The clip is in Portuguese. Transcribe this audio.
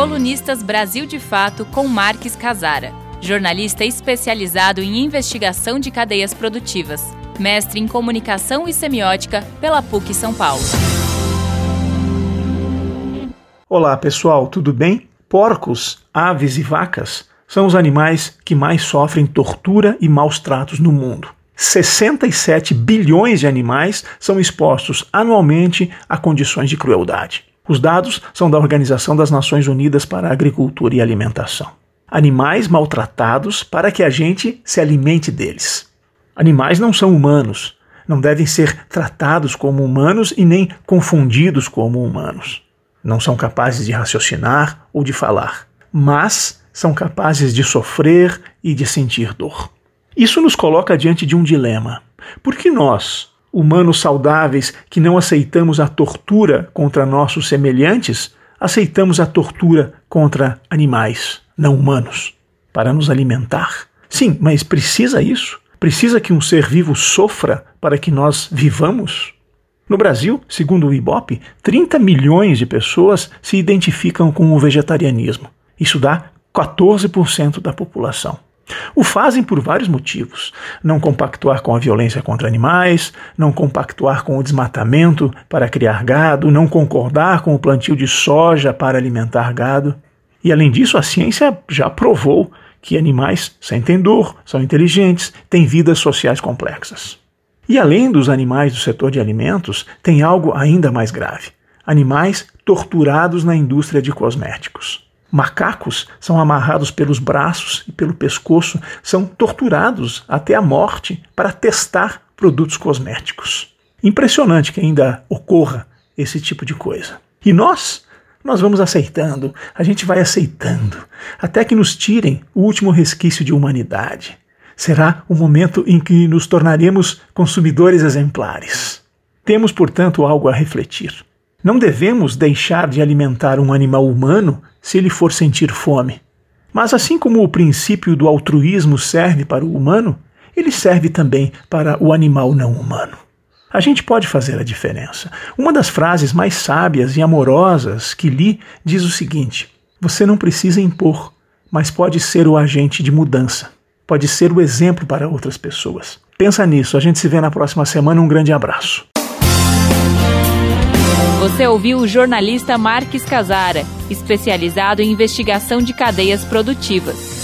Colunistas Brasil de Fato com Marques Casara, jornalista especializado em investigação de cadeias produtivas, mestre em comunicação e semiótica pela PUC São Paulo. Olá pessoal, tudo bem? Porcos, aves e vacas são os animais que mais sofrem tortura e maus tratos no mundo. 67 bilhões de animais são expostos anualmente a condições de crueldade. Os dados são da Organização das Nações Unidas para a Agricultura e Alimentação. Animais maltratados para que a gente se alimente deles. Animais não são humanos, não devem ser tratados como humanos e nem confundidos como humanos. Não são capazes de raciocinar ou de falar, mas são capazes de sofrer e de sentir dor. Isso nos coloca diante de um dilema. Por que nós, humanos saudáveis que não aceitamos a tortura contra nossos semelhantes, aceitamos a tortura contra animais não humanos para nos alimentar. Sim, mas precisa isso? Precisa que um ser vivo sofra para que nós vivamos? No Brasil, segundo o IBOP, 30 milhões de pessoas se identificam com o vegetarianismo. Isso dá 14% da população. O fazem por vários motivos: não compactuar com a violência contra animais, não compactuar com o desmatamento para criar gado, não concordar com o plantio de soja para alimentar gado. E além disso, a ciência já provou que animais sentem dor, são inteligentes, têm vidas sociais complexas. E além dos animais do setor de alimentos, tem algo ainda mais grave: animais torturados na indústria de cosméticos. Macacos são amarrados pelos braços e pelo pescoço, são torturados até a morte para testar produtos cosméticos. Impressionante que ainda ocorra esse tipo de coisa. E nós, nós vamos aceitando, a gente vai aceitando, até que nos tirem o último resquício de humanidade. Será o momento em que nos tornaremos consumidores exemplares. Temos, portanto, algo a refletir. Não devemos deixar de alimentar um animal humano se ele for sentir fome. Mas assim como o princípio do altruísmo serve para o humano, ele serve também para o animal não humano. A gente pode fazer a diferença. Uma das frases mais sábias e amorosas que li diz o seguinte: Você não precisa impor, mas pode ser o agente de mudança. Pode ser o exemplo para outras pessoas. Pensa nisso. A gente se vê na próxima semana. Um grande abraço. Você ouviu o jornalista Marques Casara, especializado em investigação de cadeias produtivas.